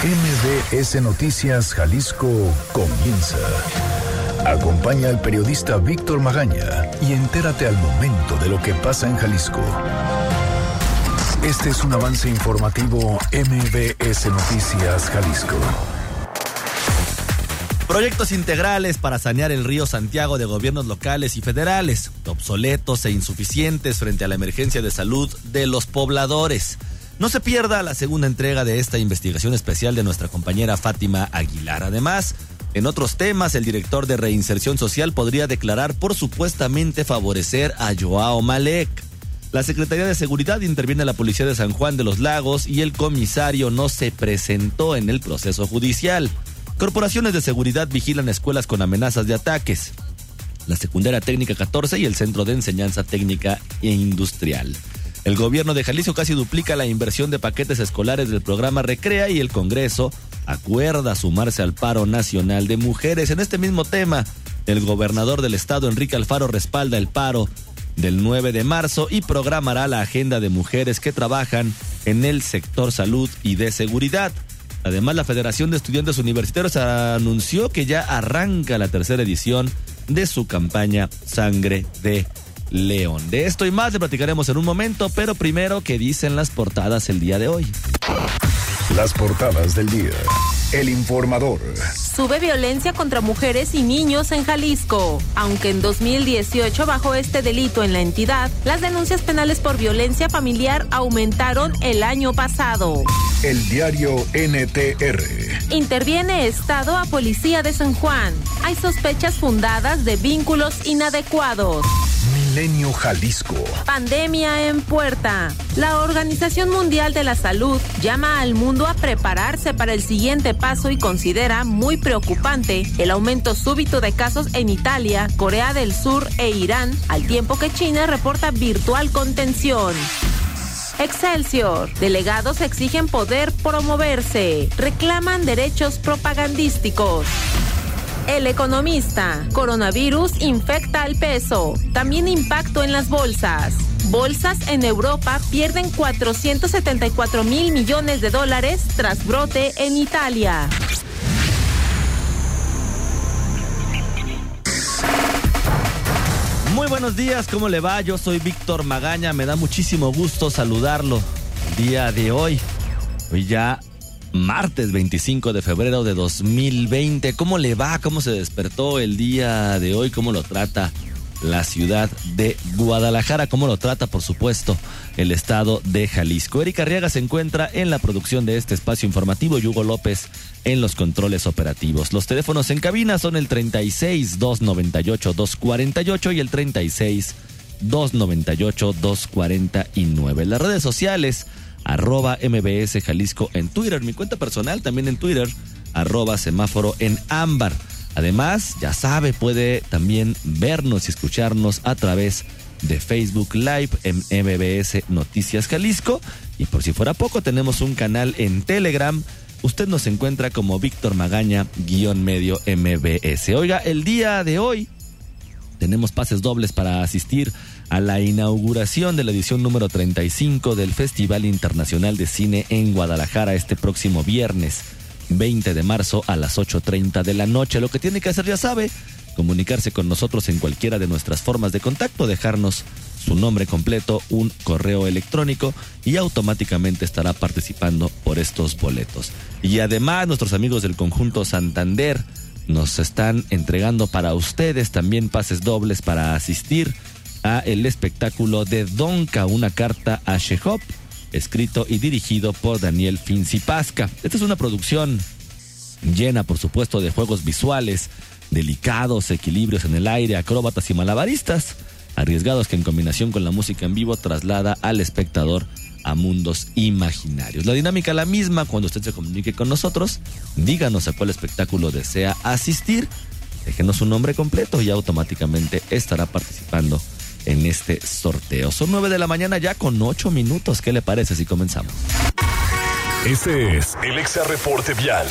MBS Noticias Jalisco comienza. Acompaña al periodista Víctor Magaña y entérate al momento de lo que pasa en Jalisco. Este es un avance informativo MBS Noticias Jalisco. Proyectos integrales para sanear el río Santiago de gobiernos locales y federales, obsoletos e insuficientes frente a la emergencia de salud de los pobladores. No se pierda la segunda entrega de esta investigación especial de nuestra compañera Fátima Aguilar. Además, en otros temas, el director de Reinserción Social podría declarar por supuestamente favorecer a Joao Malek. La Secretaría de Seguridad interviene la Policía de San Juan de los Lagos y el comisario no se presentó en el proceso judicial. Corporaciones de seguridad vigilan escuelas con amenazas de ataques. La Secundaria Técnica 14 y el Centro de Enseñanza Técnica e Industrial. El gobierno de Jalisco casi duplica la inversión de paquetes escolares del programa Recrea y el Congreso acuerda sumarse al paro nacional de mujeres. En este mismo tema, el gobernador del estado, Enrique Alfaro, respalda el paro del 9 de marzo y programará la agenda de mujeres que trabajan en el sector salud y de seguridad. Además, la Federación de Estudiantes Universitarios anunció que ya arranca la tercera edición de su campaña Sangre de León. De esto y más le platicaremos en un momento, pero primero, ¿qué dicen las portadas el día de hoy? Las portadas del día. El informador. Sube violencia contra mujeres y niños en Jalisco. Aunque en 2018 bajó este delito en la entidad, las denuncias penales por violencia familiar aumentaron el año pasado. El diario NTR. Interviene Estado a Policía de San Juan. Hay sospechas fundadas de vínculos inadecuados. Pandemia en puerta. La Organización Mundial de la Salud llama al mundo a prepararse para el siguiente paso y considera muy preocupante el aumento súbito de casos en Italia, Corea del Sur e Irán, al tiempo que China reporta virtual contención. Excelsior. Delegados exigen poder promoverse. Reclaman derechos propagandísticos. El economista. Coronavirus infecta al peso. También impacto en las bolsas. Bolsas en Europa pierden 474 mil millones de dólares tras brote en Italia. Muy buenos días, ¿cómo le va? Yo soy Víctor Magaña, me da muchísimo gusto saludarlo día de hoy. Hoy ya martes 25 de febrero de 2020. ¿Cómo le va? ¿Cómo se despertó el día de hoy? ¿Cómo lo trata la ciudad de Guadalajara? ¿Cómo lo trata, por supuesto, el estado de Jalisco? Erika Arriaga se encuentra en la producción de este espacio informativo y Hugo López en los controles operativos. Los teléfonos en cabina son el 36 298 248 y el 36 298 249. Las redes sociales arroba MBS Jalisco en Twitter. Mi cuenta personal también en Twitter, arroba semáforo en ámbar. Además, ya sabe, puede también vernos y escucharnos a través de Facebook Live en MBS Noticias Jalisco. Y por si fuera poco, tenemos un canal en Telegram. Usted nos encuentra como Víctor Magaña, guion medio MBS. Oiga, el día de hoy tenemos pases dobles para asistir la inauguración de la edición número 35 del Festival Internacional de Cine en Guadalajara este próximo viernes 20 de marzo a las 8.30 de la noche. Lo que tiene que hacer ya sabe, comunicarse con nosotros en cualquiera de nuestras formas de contacto, dejarnos su nombre completo, un correo electrónico y automáticamente estará participando por estos boletos. Y además nuestros amigos del conjunto Santander nos están entregando para ustedes también pases dobles para asistir a el espectáculo de Donka, una carta a Shehop, escrito y dirigido por Daniel Fincipasca. Esta es una producción llena, por supuesto, de juegos visuales, delicados, equilibrios en el aire, acróbatas y malabaristas, arriesgados que en combinación con la música en vivo traslada al espectador a mundos imaginarios. La dinámica la misma cuando usted se comunique con nosotros, díganos a cuál espectáculo desea asistir, déjenos su nombre completo y automáticamente estará participando en este sorteo. Son nueve de la mañana ya con ocho minutos. ¿Qué le parece si comenzamos? Este es el Exa Reporte Vial.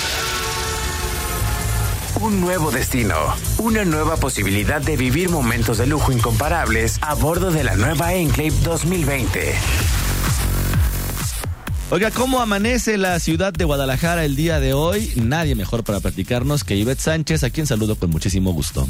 Un nuevo destino, una nueva posibilidad de vivir momentos de lujo incomparables a bordo de la nueva Enclave 2020 Oiga, ¿cómo amanece la ciudad de Guadalajara el día de hoy? Nadie mejor para platicarnos que Ivette Sánchez, a quien saludo con muchísimo gusto.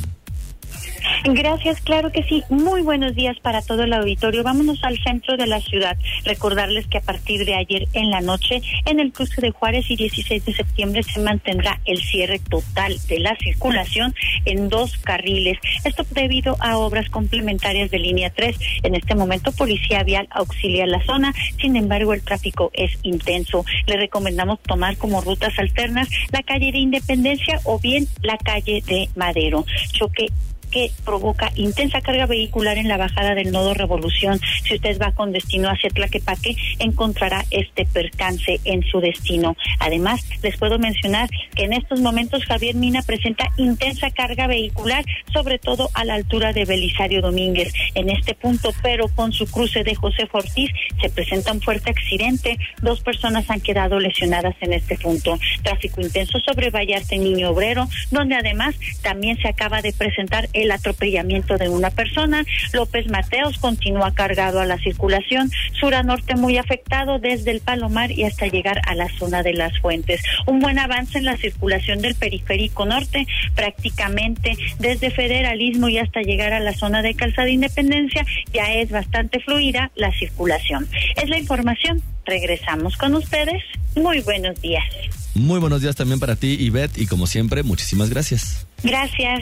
Gracias, claro que sí. Muy buenos días para todo el auditorio. Vámonos al centro de la ciudad. Recordarles que a partir de ayer en la noche, en el cruce de Juárez y 16 de septiembre se mantendrá el cierre total de la circulación en dos carriles. Esto debido a obras complementarias de línea 3. En este momento, Policía Vial auxilia la zona. Sin embargo, el tráfico es intenso. Le recomendamos tomar como rutas alternas la calle de Independencia o bien la calle de Madero. Choque que provoca intensa carga vehicular en la bajada del nodo Revolución. Si usted va con destino hacia Tlaquepaque, encontrará este percance en su destino. Además, les puedo mencionar que en estos momentos Javier Mina presenta intensa carga vehicular, sobre todo a la altura de Belisario Domínguez. En este punto, pero con su cruce de José Ortiz, se presenta un fuerte accidente. Dos personas han quedado lesionadas en este punto. Tráfico intenso sobre Vallarta y Niño Obrero, donde además también se acaba de presentar el atropellamiento de una persona. López Mateos continúa cargado a la circulación. Sur a norte muy afectado desde el Palomar y hasta llegar a la zona de las fuentes. Un buen avance en la circulación del periférico norte, prácticamente desde Federalismo y hasta llegar a la zona de Calzada Independencia, ya es bastante fluida la circulación. Es la información. Regresamos con ustedes. Muy buenos días. Muy buenos días también para ti, Ivette, y como siempre, muchísimas gracias. Gracias.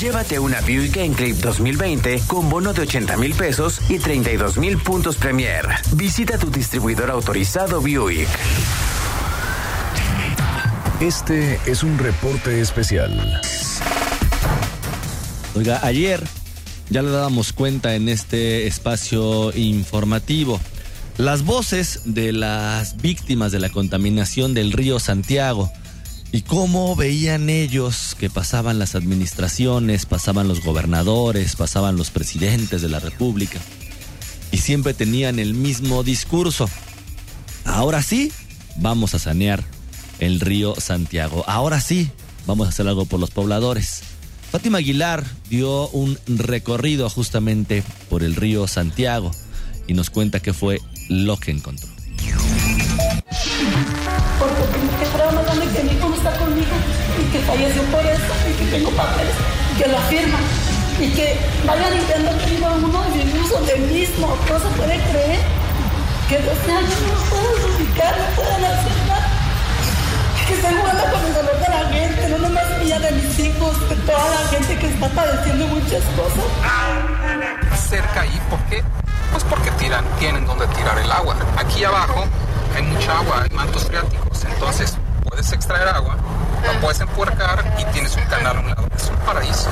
Llévate una Buick Enclave 2020 con bono de 80 mil pesos y 32 mil puntos Premier. Visita tu distribuidor autorizado Buick. Este es un reporte especial. Oiga, ayer ya le dábamos cuenta en este espacio informativo. Las voces de las víctimas de la contaminación del río Santiago y cómo veían ellos que pasaban las administraciones, pasaban los gobernadores, pasaban los presidentes de la República y siempre tenían el mismo discurso. Ahora sí, vamos a sanear el río Santiago. Ahora sí, vamos a hacer algo por los pobladores. Fátima Aguilar dio un recorrido justamente por el río Santiago y nos cuenta qué fue lo que encontró que falleció por eso y que tengo papeles que lo afirman y que vayan limpiando tengo a uno mis hijos del mismo. No se puede creer que 12 años no puedan ubicar, no puedan hacer nada. Que estén jugando con el dolor de la gente, no nomás mía de mis hijos, de toda la gente que está padeciendo muchas cosas. Cerca ahí, ¿por qué? Pues porque tiran, tienen donde tirar el agua. Aquí abajo hay mucha agua, hay mantos freáticos, entonces puedes extraer agua, la puedes empuercar y tienes un canal a un lado. Es un paraíso.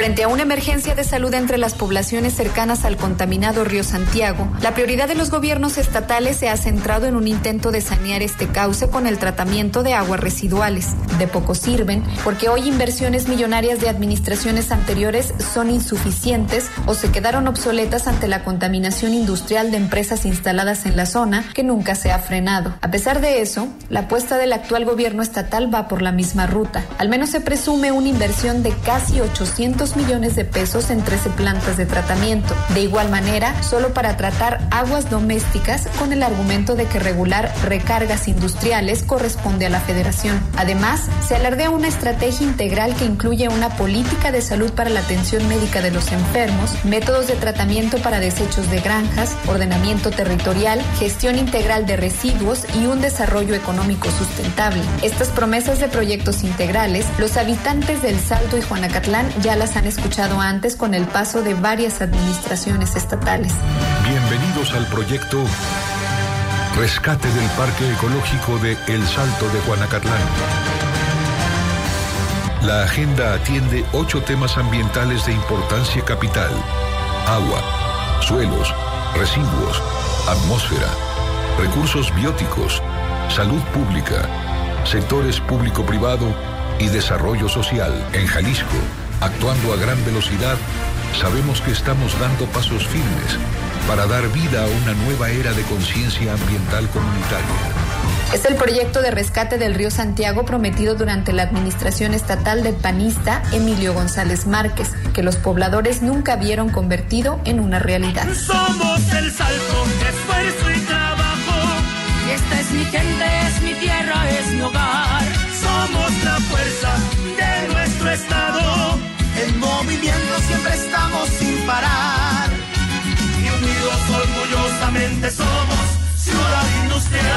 Frente a una emergencia de salud entre las poblaciones cercanas al contaminado río Santiago, la prioridad de los gobiernos estatales se ha centrado en un intento de sanear este cauce con el tratamiento de aguas residuales. De poco sirven porque hoy inversiones millonarias de administraciones anteriores son insuficientes o se quedaron obsoletas ante la contaminación industrial de empresas instaladas en la zona que nunca se ha frenado. A pesar de eso, la apuesta del actual gobierno estatal va por la misma ruta. Al menos se presume una inversión de casi 800 millones de pesos en 13 plantas de tratamiento. De igual manera, solo para tratar aguas domésticas con el argumento de que regular recargas industriales corresponde a la federación. Además, se alardea una estrategia integral que incluye una política de salud para la atención médica de los enfermos, métodos de tratamiento para desechos de granjas, ordenamiento territorial, gestión integral de residuos y un desarrollo económico sustentable. Estas promesas de proyectos integrales, los habitantes del Salto y Juanacatlán ya las han escuchado antes con el paso de varias administraciones estatales. Bienvenidos al proyecto Rescate del Parque Ecológico de El Salto de Juanacatlán. La agenda atiende ocho temas ambientales de importancia capital. Agua, suelos, residuos, atmósfera, recursos bióticos, salud pública, sectores público-privado y desarrollo social en Jalisco, actuando a gran velocidad, sabemos que estamos dando pasos firmes para dar vida a una nueva era de conciencia ambiental comunitaria es el proyecto de rescate del río Santiago prometido durante la administración estatal del panista Emilio González Márquez, que los pobladores nunca vieron convertido en una realidad. Somos el salto, esfuerzo y trabajo. Y esta es mi gente, es mi tierra, es mi hogar. Somos la fuerza de nuestro estado. Parar. Y unidos orgullosamente somos ciudad industrial.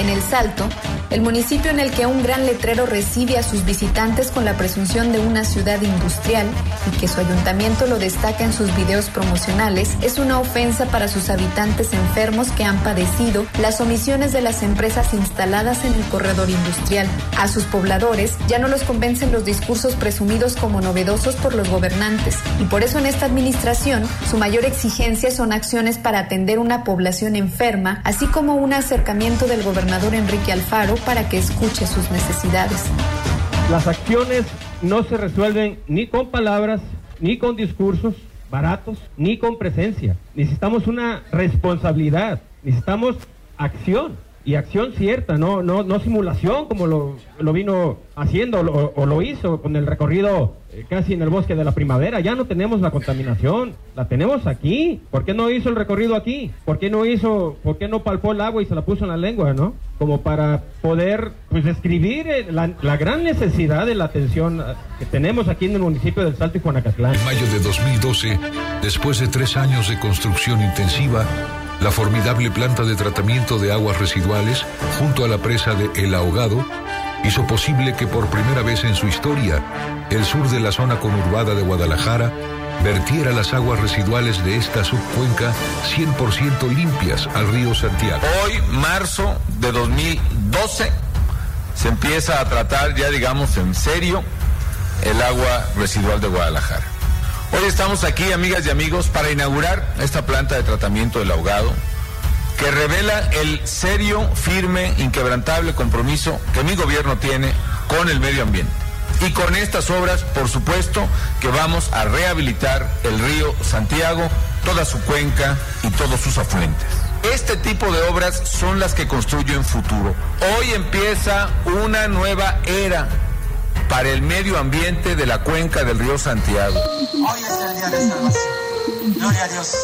En El Salto, el municipio en el que un gran letrero recibe a sus visitantes con la presunción de una ciudad industrial y que su ayuntamiento lo destaca en sus videos promocionales, es una ofensa para sus habitantes enfermos que han padecido las omisiones de las empresas instaladas en el corredor industrial. A sus pobladores ya no los convencen los discursos presumidos como novedosos por los gobernantes y por eso en esta administración su mayor exigencia son acciones para atender una población enferma, así como un acercamiento del gobernante Enrique Alfaro para que escuche sus necesidades. Las acciones no se resuelven ni con palabras, ni con discursos baratos, ni con presencia. Necesitamos una responsabilidad, necesitamos acción y acción cierta, no, no, no simulación como lo, lo vino haciendo o, lo hizo con el recorrido eh, casi en el bosque de la primavera. Ya no tenemos la contaminación, la tenemos aquí. ¿Por qué no hizo el recorrido aquí? ¿Por qué no hizo, por qué no palpó el agua y se la puso en la lengua, no? Como para poder pues escribir eh, la, la gran necesidad de la atención eh, que tenemos aquí en el municipio del Salto y Juanacatlán. En mayo de 2012, después de tres años de construcción intensiva, la formidable planta de tratamiento de aguas residuales junto a la presa de El Ahogado hizo posible que por primera vez en su historia el sur de la zona conurbada de Guadalajara vertiera las aguas residuales de esta subcuenca 100% limpias al río Santiago. Hoy, marzo de 2012, se empieza a tratar ya digamos en serio el agua residual de Guadalajara. Hoy estamos aquí, amigas y amigos, para inaugurar esta planta de tratamiento del ahogado que revela el serio, firme, inquebrantable compromiso que mi gobierno tiene con el medio ambiente. Y con estas obras, por supuesto, que vamos a rehabilitar el río Santiago, toda su cuenca y todos sus afluentes. Este tipo de obras son las que construyen futuro. Hoy empieza una nueva era para el medio ambiente de la cuenca del río Santiago. Hoy es el día de. Gloria a Dios.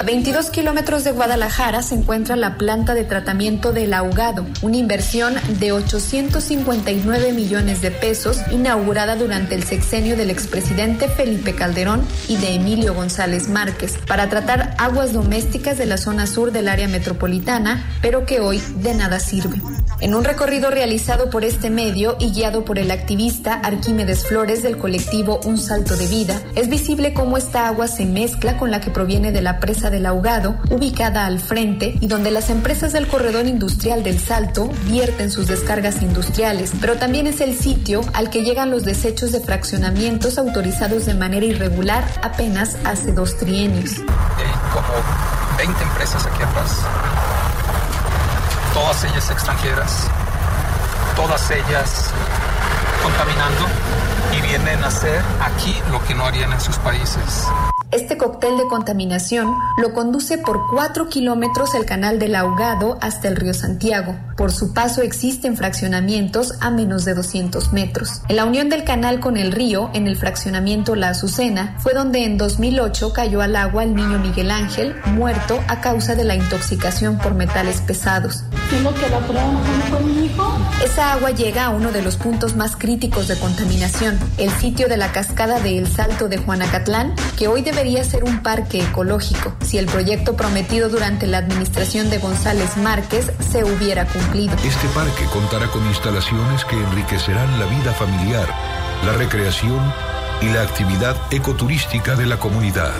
A 22 kilómetros de Guadalajara se encuentra la planta de tratamiento del ahogado, una inversión de 859 millones de pesos inaugurada durante el sexenio del expresidente Felipe Calderón y de Emilio González Márquez para tratar aguas domésticas de la zona sur del área metropolitana, pero que hoy de nada sirve. En un recorrido realizado por este medio y guiado por el activista Arquímedes Flores del colectivo Un Salto de Vida, es visible cómo esta agua se mezcla con la que proviene de la presa del ahogado, ubicada al frente y donde las empresas del corredor industrial del Salto vierten sus descargas industriales, pero también es el sitio al que llegan los desechos de fraccionamientos autorizados de manera irregular apenas hace dos trienios. Hay como 20 empresas aquí atrás, todas ellas extranjeras, todas ellas contaminando y vienen a hacer aquí lo que no harían en sus países. Este cóctel de contaminación lo conduce por cuatro kilómetros el canal del Ahogado hasta el río Santiago. Por su paso existen fraccionamientos a menos de 200 metros. En la unión del canal con el río, en el fraccionamiento La Azucena, fue donde en 2008 cayó al agua el niño Miguel Ángel, muerto a causa de la intoxicación por metales pesados. Esa agua llega a uno de los puntos más críticos de contaminación, el sitio de la cascada de El Salto de Juanacatlán, que hoy debería ser un parque ecológico si el proyecto prometido durante la administración de González Márquez se hubiera cumplido. Este parque contará con instalaciones que enriquecerán la vida familiar, la recreación y la actividad ecoturística de la comunidad.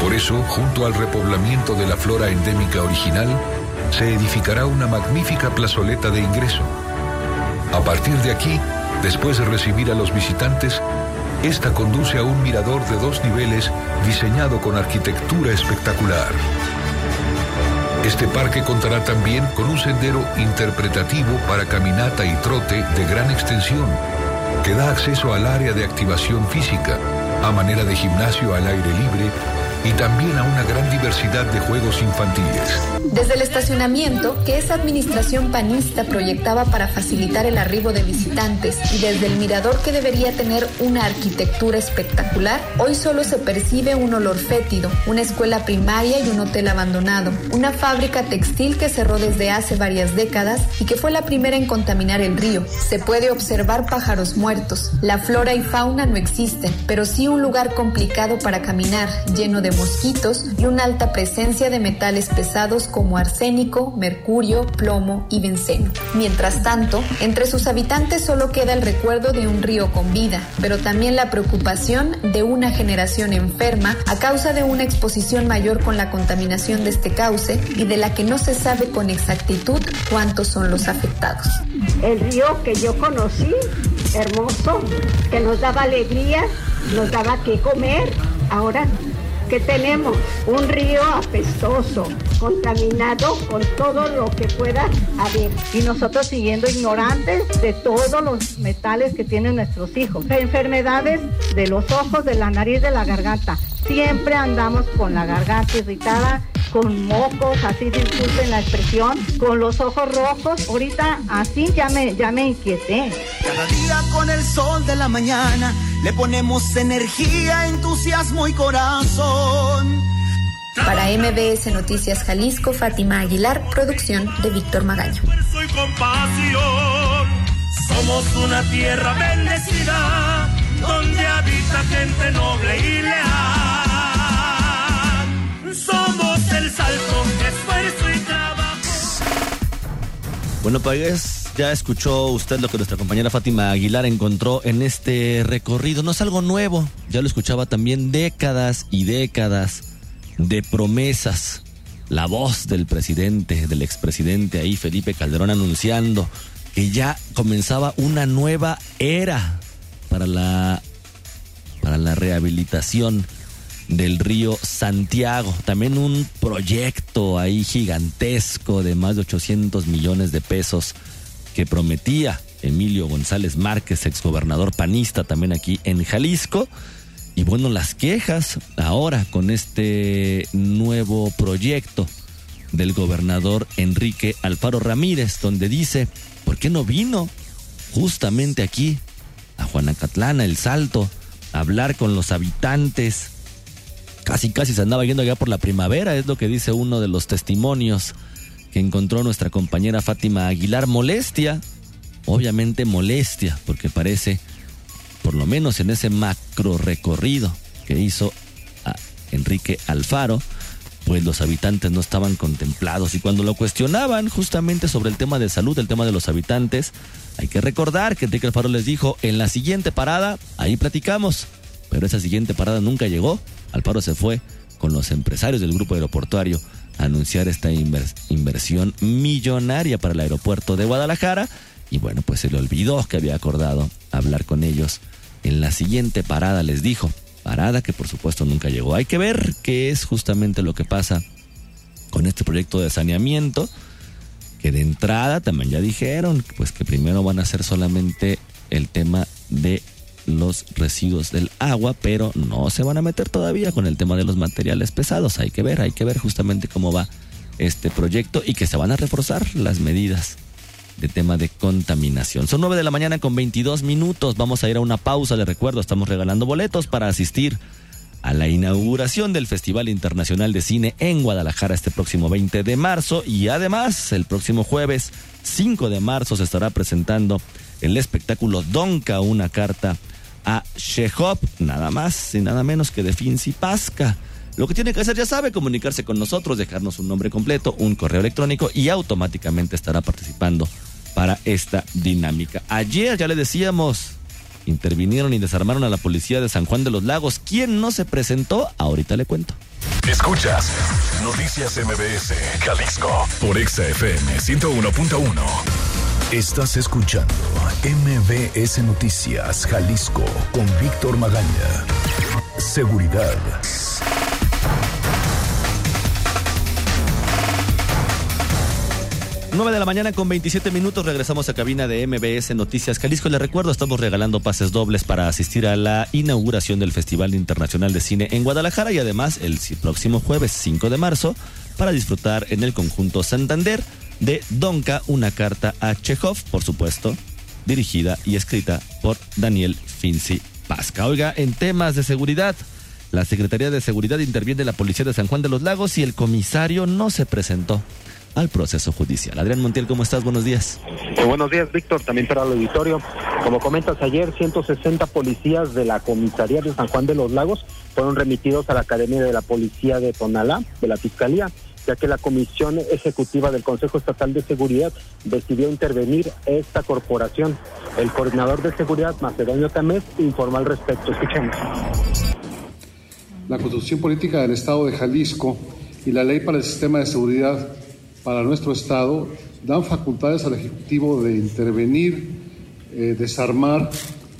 Por eso, junto al repoblamiento de la flora endémica original, se edificará una magnífica plazoleta de ingreso. A partir de aquí, después de recibir a los visitantes, esta conduce a un mirador de dos niveles diseñado con arquitectura espectacular. Este parque contará también con un sendero interpretativo para caminata y trote de gran extensión, que da acceso al área de activación física, a manera de gimnasio al aire libre y también a una gran diversidad de juegos infantiles. Desde el estacionamiento que esa administración panista proyectaba para facilitar el arribo de visitantes y desde el mirador que debería tener una arquitectura espectacular, hoy solo se percibe un olor fétido, una escuela primaria y un hotel abandonado, una fábrica textil que cerró desde hace varias décadas y que fue la primera en contaminar el río. Se puede observar pájaros muertos, la flora y fauna no existen, pero sí un lugar complicado para caminar, lleno de mosquitos y una alta presencia de metales pesados como arsénico, mercurio, plomo y benceno. Mientras tanto, entre sus habitantes solo queda el recuerdo de un río con vida, pero también la preocupación de una generación enferma a causa de una exposición mayor con la contaminación de este cauce y de la que no se sabe con exactitud cuántos son los afectados. El río que yo conocí, hermoso, que nos daba alegría, nos daba que comer, ahora que tenemos un río apestoso, contaminado con todo lo que pueda haber. Y nosotros siguiendo ignorantes de todos los metales que tienen nuestros hijos. Enfermedades de los ojos, de la nariz, de la garganta. Siempre andamos con la garganta irritada, con mocos, así disculpen la expresión, con los ojos rojos. Ahorita así ya me, ya me inquieté. Cada día con el sol de la mañana le ponemos energía, entusiasmo y corazón. Para MBS Noticias Jalisco, Fátima Aguilar, producción de Víctor Magaño. Somos una tierra bendecida donde habita gente noble y leal. Somos el salto, esfuerzo y trabajo. Bueno, pues ya escuchó usted lo que nuestra compañera Fátima Aguilar encontró en este recorrido. No es algo nuevo, ya lo escuchaba también décadas y décadas de promesas. La voz del presidente, del expresidente ahí, Felipe Calderón, anunciando que ya comenzaba una nueva era para la, para la rehabilitación del río Santiago. También un proyecto ahí gigantesco de más de 800 millones de pesos que prometía Emilio González Márquez, exgobernador panista también aquí en Jalisco. Y bueno, las quejas ahora con este nuevo proyecto del gobernador Enrique Alfaro Ramírez, donde dice, ¿por qué no vino justamente aquí a Juanacatlán, El Salto, a hablar con los habitantes? Casi, casi se andaba yendo allá por la primavera, es lo que dice uno de los testimonios encontró nuestra compañera Fátima Aguilar. Molestia, obviamente molestia, porque parece por lo menos en ese macro recorrido que hizo a Enrique Alfaro, pues los habitantes no estaban contemplados. Y cuando lo cuestionaban justamente sobre el tema de salud, el tema de los habitantes, hay que recordar que Enrique Alfaro les dijo, en la siguiente parada, ahí platicamos, pero esa siguiente parada nunca llegó, Alfaro se fue con los empresarios del grupo aeroportuario anunciar esta inversión millonaria para el aeropuerto de Guadalajara y bueno, pues se le olvidó que había acordado hablar con ellos en la siguiente parada les dijo, parada que por supuesto nunca llegó. Hay que ver qué es justamente lo que pasa con este proyecto de saneamiento, que de entrada también ya dijeron, pues que primero van a ser solamente el tema de los residuos del agua, pero no se van a meter todavía con el tema de los materiales pesados. Hay que ver, hay que ver justamente cómo va este proyecto y que se van a reforzar las medidas de tema de contaminación. Son 9 de la mañana con 22 minutos. Vamos a ir a una pausa. Les recuerdo, estamos regalando boletos para asistir a la inauguración del Festival Internacional de Cine en Guadalajara este próximo 20 de marzo y además el próximo jueves 5 de marzo se estará presentando el espectáculo Donka, una carta a Shehop, nada más y nada menos que de Finzi Pasca. Lo que tiene que hacer, ya sabe, comunicarse con nosotros, dejarnos un nombre completo, un correo electrónico y automáticamente estará participando para esta dinámica. Ayer ya le decíamos, intervinieron y desarmaron a la policía de San Juan de los Lagos. ¿Quién no se presentó? Ahorita le cuento. Escuchas Noticias MBS, Jalisco, por XFM 101.1. Estás escuchando MBS Noticias, Jalisco, con Víctor Magaña. Seguridad. 9 de la mañana con 27 minutos regresamos a cabina de MBS Noticias Jalisco. Les recuerdo, estamos regalando pases dobles para asistir a la inauguración del Festival Internacional de Cine en Guadalajara y además el próximo jueves 5 de marzo para disfrutar en el conjunto Santander de Donka, una carta a Chekhov, por supuesto, dirigida y escrita por Daniel Finzi Pasca. Oiga, en temas de seguridad, la Secretaría de Seguridad interviene la Policía de San Juan de los Lagos y el comisario no se presentó al proceso judicial. Adrián Montiel, ¿cómo estás? Buenos días. buenos días, Víctor, también para el auditorio. Como comentas ayer, 160 policías de la comisaría de San Juan de los Lagos fueron remitidos a la Academia de la Policía de Tonalá, de la Fiscalía, ya que la Comisión Ejecutiva del Consejo Estatal de Seguridad decidió intervenir esta corporación. El coordinador de seguridad, Macedonio Tamés, informó al respecto. Escuchemos. La Constitución Política del Estado de Jalisco y la Ley para el Sistema de Seguridad para nuestro Estado dan facultades al Ejecutivo de intervenir, eh, desarmar,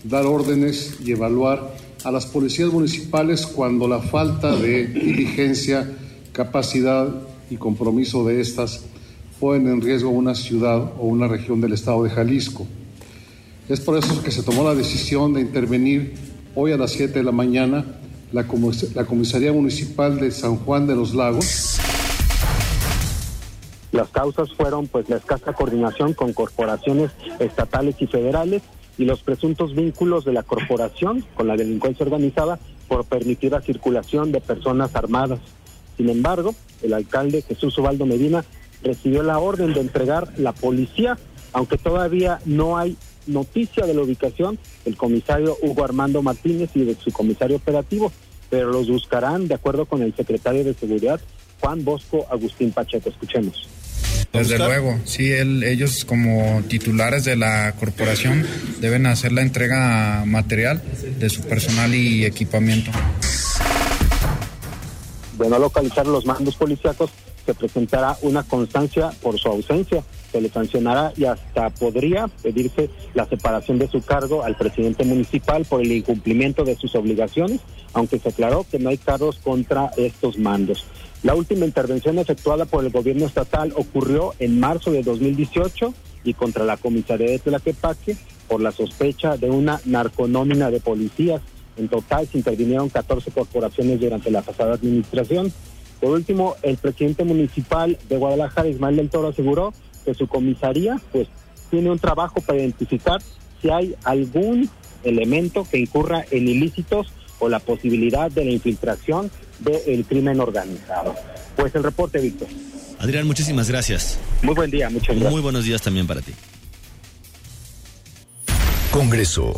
dar órdenes y evaluar a las policías municipales cuando la falta de diligencia, capacidad y compromiso de estas ponen en riesgo una ciudad o una región del Estado de Jalisco. Es por eso que se tomó la decisión de intervenir hoy a las 7 de la mañana la, la Comisaría Municipal de San Juan de los Lagos las causas fueron pues la escasa coordinación con corporaciones estatales y federales y los presuntos vínculos de la corporación con la delincuencia organizada por permitir la circulación de personas armadas. Sin embargo, el alcalde Jesús Ubaldo Medina recibió la orden de entregar la policía, aunque todavía no hay noticia de la ubicación del comisario Hugo Armando Martínez y de su comisario operativo, pero los buscarán de acuerdo con el secretario de Seguridad, Juan Bosco Agustín Pacheco. Escuchemos. Desde luego, sí, ellos como titulares de la corporación deben hacer la entrega material de su personal y equipamiento. De no localizar los mandos policíacos, se presentará una constancia por su ausencia, se le sancionará y hasta podría pedirse la separación de su cargo al presidente municipal por el incumplimiento de sus obligaciones, aunque se aclaró que no hay cargos contra estos mandos. La última intervención efectuada por el gobierno estatal ocurrió en marzo de 2018 y contra la comisaría de Tlaquepaque por la sospecha de una narconómina de policías. En total se intervinieron 14 corporaciones durante la pasada administración. Por último, el presidente municipal de Guadalajara, Ismael del Toro, aseguró que su comisaría pues tiene un trabajo para identificar si hay algún elemento que incurra en ilícitos o la posibilidad de la infiltración del crimen organizado. Pues el reporte, Víctor. Adrián, muchísimas gracias. Muy buen día, muchas gracias. Muy buenos días también para ti. Congreso.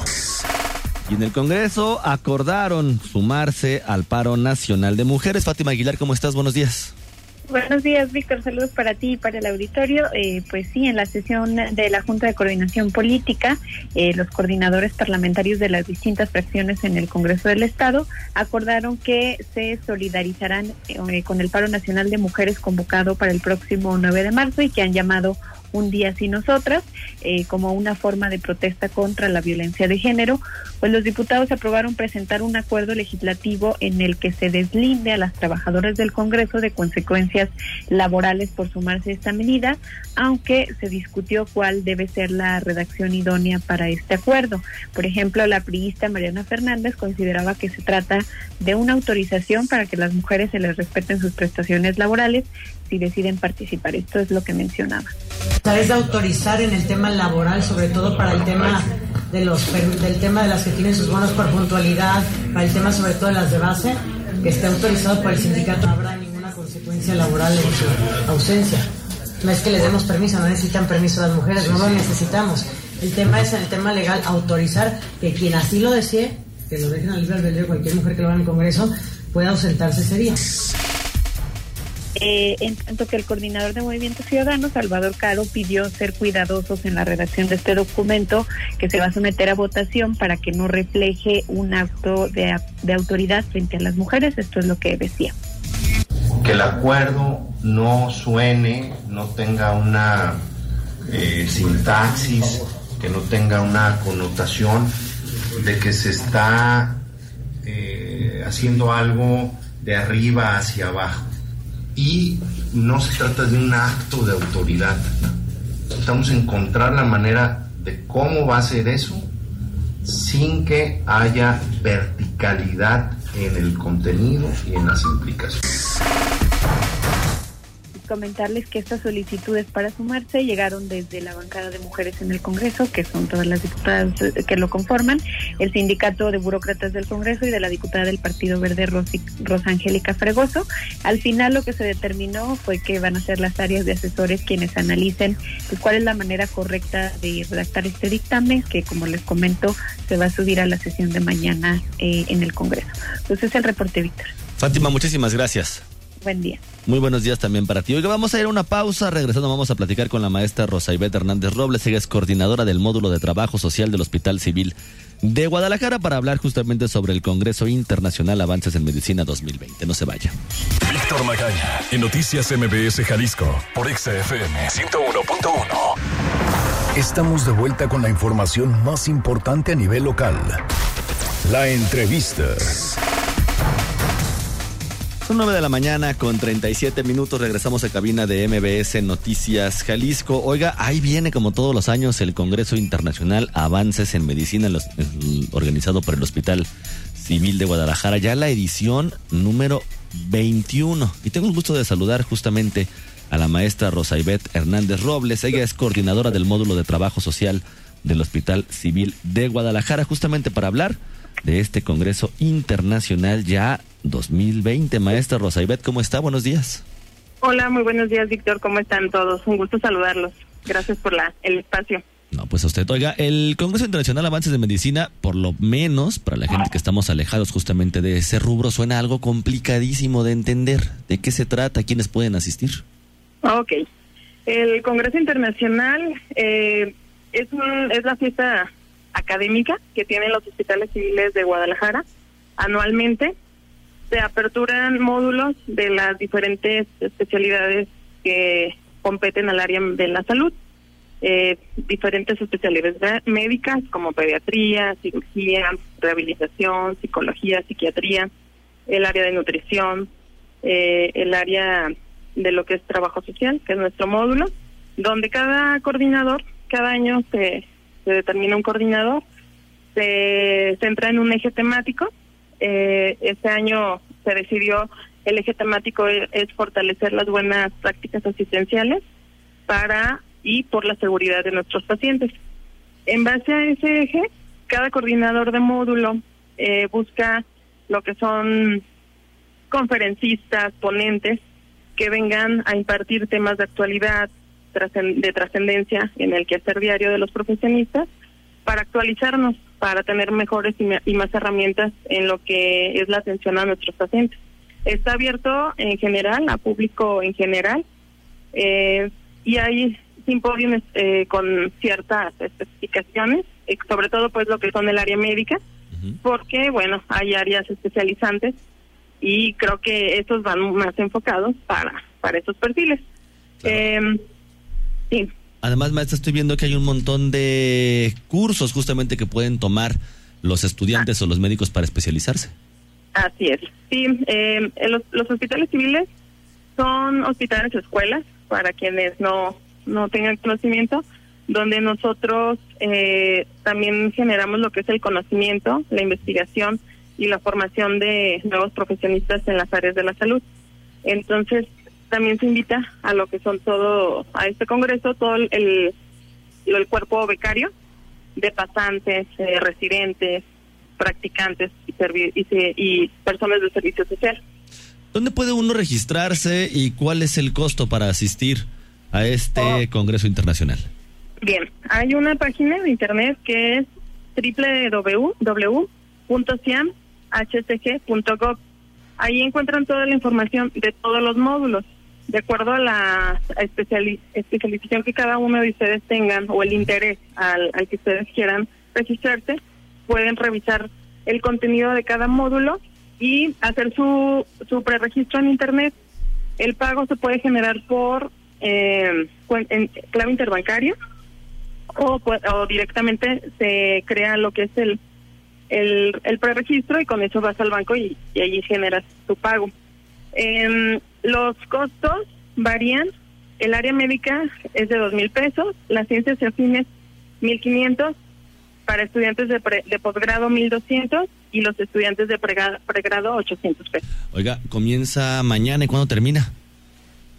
Y en el Congreso acordaron sumarse al paro nacional de mujeres. Fátima Aguilar, ¿cómo estás? Buenos días. Buenos días, Víctor. Saludos para ti y para el auditorio. Eh, pues sí, en la sesión de la Junta de Coordinación Política, eh, los coordinadores parlamentarios de las distintas fracciones en el Congreso del Estado acordaron que se solidarizarán eh, con el paro nacional de mujeres convocado para el próximo 9 de marzo y que han llamado un día sin nosotras, eh, como una forma de protesta contra la violencia de género, pues los diputados aprobaron presentar un acuerdo legislativo en el que se deslinde a las trabajadoras del Congreso de consecuencias laborales por sumarse a esta medida, aunque se discutió cuál debe ser la redacción idónea para este acuerdo. Por ejemplo, la priista Mariana Fernández consideraba que se trata de una autorización para que las mujeres se les respeten sus prestaciones laborales si deciden participar. Esto es lo que mencionaba. ¿Sabes de autorizar en el tema laboral, sobre todo para el tema de los del tema de las que tienen sus bonos por puntualidad, para el tema sobre todo de las de base, que esté autorizado por el sindicato, no habrá ninguna consecuencia laboral en su ausencia. No es que les demos permiso, no necesitan permiso las mujeres, no lo necesitamos. El tema es el tema legal autorizar que quien así lo desee, que lo dejen al libre albedrío cualquier mujer que lo haga en el Congreso, pueda ausentarse ese día. Eh, en tanto que el coordinador de Movimiento Ciudadano, Salvador Caro, pidió ser cuidadosos en la redacción de este documento que se va a someter a votación para que no refleje un acto de, autoridad frente a las mujeres. Esto es lo que decía. Que el acuerdo no suene, no tenga una eh, sintaxis, que no tenga una connotación de que se está eh, haciendo algo de arriba hacia abajo y no se trata de un acto de autoridad, Estamos en encontrar la manera de cómo va a ser eso sin que haya verticalidad en el contenido y en las implicaciones comentarles que estas solicitudes para sumarse llegaron desde la bancada de mujeres en el Congreso, que son todas las diputadas que lo conforman, el sindicato de burócratas del Congreso y de la diputada del Partido Verde, Rosa Angélica Fregoso. Al final lo que se determinó fue que van a ser las áreas de asesores quienes analicen pues, cuál es la manera correcta de redactar este dictamen, que como les comento se va a subir a la sesión de mañana eh, en el Congreso. Entonces el reporte, Víctor. Fátima, muchísimas gracias. Buen día. Muy buenos días también para ti. Hoy vamos a ir a una pausa. Regresando, vamos a platicar con la maestra Rosa Ivette Hernández Robles. Ella es coordinadora del módulo de trabajo social del Hospital Civil de Guadalajara para hablar justamente sobre el Congreso Internacional Avances en Medicina 2020. No se vaya. Víctor Magaña, en Noticias MBS Jalisco, por XFM 101.1. Estamos de vuelta con la información más importante a nivel local. La entrevista. Son 9 de la mañana con 37 minutos. Regresamos a cabina de MBS Noticias Jalisco. Oiga, ahí viene como todos los años el Congreso Internacional Avances en Medicina organizado por el Hospital Civil de Guadalajara. Ya la edición número 21. Y tengo el gusto de saludar justamente a la maestra Rosa Ivette Hernández Robles. Ella es coordinadora del módulo de trabajo social del Hospital Civil de Guadalajara, justamente para hablar de este Congreso Internacional ya 2020. Maestra Rosa Ivette, ¿cómo está? Buenos días. Hola, muy buenos días, Víctor. ¿Cómo están todos? Un gusto saludarlos. Gracias por la, el espacio. No, pues a usted, oiga, el Congreso Internacional Avances de Medicina, por lo menos para la gente que estamos alejados justamente de ese rubro, suena algo complicadísimo de entender. ¿De qué se trata? ¿Quiénes pueden asistir? Ok. El Congreso Internacional eh, es, un, es la fiesta académica que tienen los hospitales civiles de Guadalajara anualmente. Se aperturan módulos de las diferentes especialidades que competen al área de la salud. Eh, diferentes especialidades médicas como pediatría, cirugía, rehabilitación, psicología, psiquiatría, el área de nutrición, eh, el área de lo que es trabajo social, que es nuestro módulo, donde cada coordinador cada año se se determina un coordinador, se centra en un eje temático. Eh, este año se decidió el eje temático es, fortalecer las buenas prácticas asistenciales para y por la seguridad de nuestros pacientes. En base a ese eje, cada coordinador de módulo eh, busca lo que son conferencistas, ponentes que vengan a impartir temas de actualidad, de trascendencia en el quehacer diario de los profesionistas para actualizarnos, para tener mejores y, más herramientas en lo que es la atención a nuestros pacientes. Está abierto en general, a público en general, eh, y hay simpósios eh, con ciertas especificaciones, eh, sobre todo pues lo que son el área médica, porque bueno, hay áreas especializantes y creo que estos van más enfocados para, para esos perfiles. Eh, Sí. Además, maestra, estoy viendo que hay un montón de cursos justamente que pueden tomar los estudiantes o los médicos para especializarse. Así es. Sí, eh, los, hospitales civiles son hospitales escuelas, para quienes no, no tengan conocimiento, donde nosotros eh, también generamos lo que es el conocimiento, la investigación y la formación de nuevos profesionistas en las áreas de la salud. Entonces, también se invita a lo que son todo, a este congreso, todo el, el, cuerpo becario de pasantes, eh, residentes, practicantes y, y, y personas de servicio social. ¿Dónde puede uno registrarse y cuál es el costo para asistir a este oh. Congreso Internacional? Bien, hay una página de internet que es www.ciamhcg.gov. Ahí encuentran toda la información de todos los módulos de acuerdo a la especialización que cada uno de ustedes tengan o el interés al, que ustedes quieran registrarse, pueden revisar el contenido de cada módulo y hacer su, su preregistro en Internet. El pago se puede generar por eh, en clave interbancaria o, o directamente se crea lo que es el, el, el preregistro y con eso vas al banco y, y allí generas tu pago. Eh, los costos varían el área médica es de dos mil pesos, las ciencias afines mil quinientos, para estudiantes de, pre- de posgrado mil doscientos y los estudiantes de pregrado 800 pesos. Oiga, comienza mañana y cuándo termina?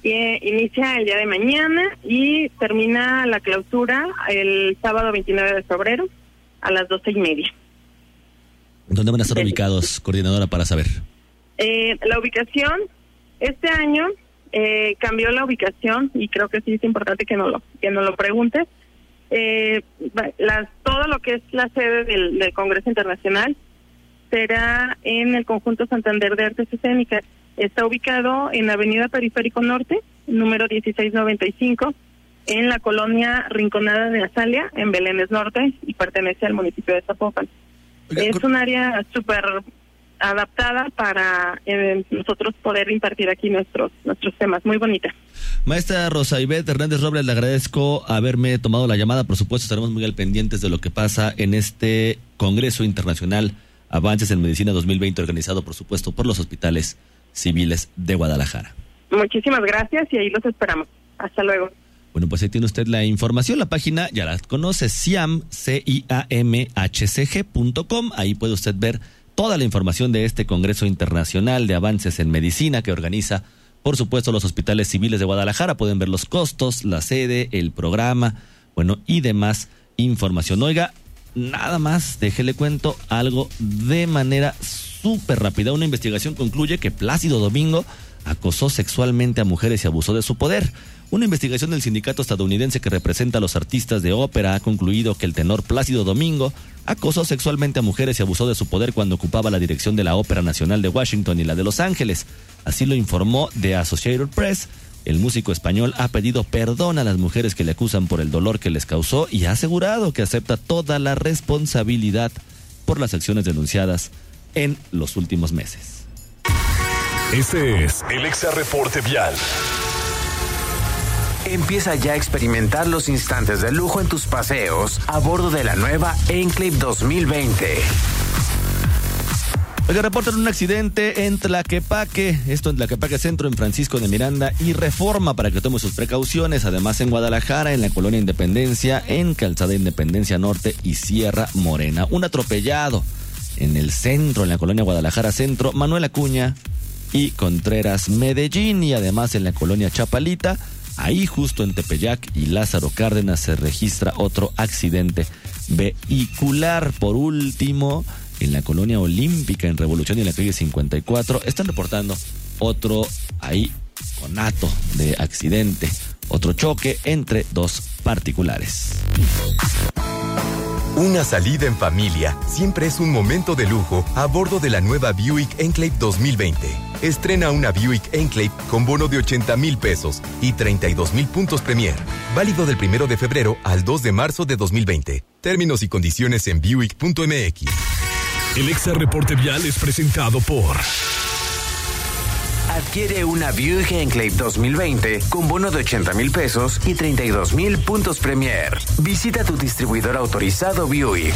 Y, eh, inicia el día de mañana y termina la clausura el sábado 29 de febrero a las doce y media. ¿Dónde van a estar ubicados, coordinadora, para saber? Eh, la ubicación, este año eh, cambió la ubicación y creo que sí es importante que no lo, que no lo preguntes. Eh, las, todo lo que es la sede del, del Congreso Internacional será en el conjunto Santander de Artes Escénicas. Está ubicado en Avenida Periférico Norte, número 1695, en la colonia Rinconada de Azalia, en Belénes Norte, y pertenece al municipio de Zapopan. Es un área súper adaptada para eh, nosotros poder impartir aquí nuestros nuestros temas. Muy bonita. Maestra Rosa Ivette Hernández Robles, le agradezco haberme tomado la llamada. Por supuesto, estaremos muy al pendientes de lo que pasa en este Congreso Internacional Avances en Medicina 2020, organizado, por supuesto, por los hospitales civiles de Guadalajara. Muchísimas gracias y ahí los esperamos. Hasta luego. Bueno, pues ahí tiene usted la información. La página ya la conoce, ciam, c i a m h c g punto com. Ahí puede usted ver toda la información de este Congreso Internacional de Avances en Medicina que organiza, por supuesto, los hospitales civiles de Guadalajara. Pueden ver los costos, la sede, el programa, bueno, y demás información. Oiga, nada más, déjele cuento algo de manera súper rápida. Una investigación concluye que Plácido Domingo acosó sexualmente a mujeres y abusó de su poder. Una investigación del sindicato estadounidense que representa a los artistas de ópera ha concluido que el tenor Plácido Domingo acosó sexualmente a mujeres y abusó de su poder cuando ocupaba la dirección de la Ópera Nacional de Washington y la de Los Ángeles. Así lo informó The Associated Press. El músico español ha pedido perdón a las mujeres que le acusan por el dolor que les causó y ha asegurado que acepta toda la responsabilidad por las acciones denunciadas en los últimos meses. Este es el Exa Reporte Vial. Empieza ya a experimentar los instantes de lujo en tus paseos a bordo de la nueva Enclave 2020. Oiga, reportan un accidente en Tlaquepaque, esto en Tlaquepaque Centro, en Francisco de Miranda y Reforma para que tome sus precauciones. Además, en Guadalajara, en la Colonia Independencia, en Calzada Independencia Norte y Sierra Morena. Un atropellado en el centro, en la Colonia Guadalajara Centro, Manuel Acuña y Contreras Medellín. Y además en la Colonia Chapalita, ahí justo en Tepeyac y Lázaro Cárdenas se registra otro accidente vehicular. Por último, en la colonia olímpica en Revolución y en la calle 54 están reportando otro ahí conato de accidente, otro choque entre dos particulares. Una salida en familia siempre es un momento de lujo a bordo de la nueva Buick Enclave 2020. Estrena una Buick Enclave con bono de 80 mil pesos y 32 mil puntos Premier. Válido del primero de febrero al 2 de marzo de 2020. Términos y condiciones en Buick.mx. El Exa Reporte Vial es presentado por Adquiere una Buick Enclave 2020 con bono de 80 mil pesos y 32 mil puntos Premier. Visita tu distribuidor autorizado Buick.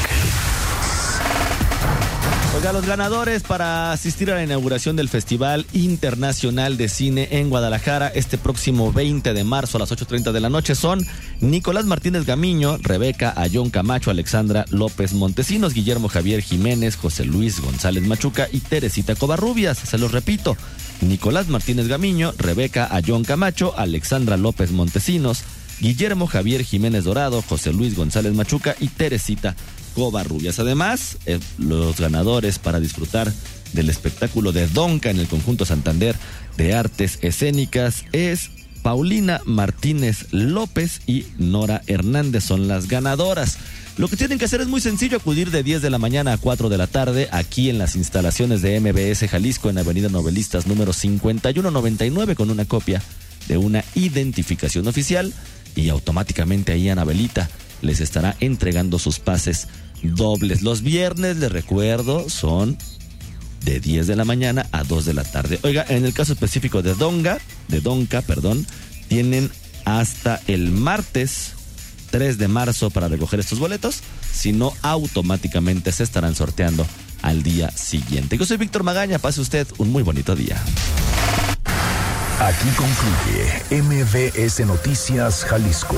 Los ganadores para asistir a la inauguración del Festival Internacional de Cine en Guadalajara este próximo 20 de marzo a las 8.30 de la noche son Nicolás Martínez Gamiño, Rebeca Ayón Camacho, Alexandra López Montesinos, Guillermo Javier Jiménez, José Luis González Machuca y Teresita Covarrubias. Se los repito, Nicolás Martínez Gamiño, Rebeca Ayón Camacho, Alexandra López Montesinos, Guillermo Javier Jiménez Dorado, José Luis González Machuca y Teresita Covarrubias. Además, eh, los ganadores para disfrutar del espectáculo de Donca en el conjunto Santander de Artes Escénicas es Paulina Martínez López y Nora Hernández son las ganadoras. Lo que tienen que hacer es muy sencillo, acudir de 10 de la mañana a 4 de la tarde aquí en las instalaciones de MBS Jalisco en Avenida Novelistas número 5199 con una copia de una identificación oficial y automáticamente ahí Anabelita les estará entregando sus pases dobles. Los viernes, les recuerdo, son de 10 de la mañana a 2 de la tarde. Oiga, en el caso específico de Donga, de Donca, perdón, tienen hasta el martes 3 de marzo para recoger estos boletos, si no automáticamente se estarán sorteando al día siguiente. Yo soy Víctor Magaña, pase usted un muy bonito día. Aquí concluye MBS Noticias Jalisco.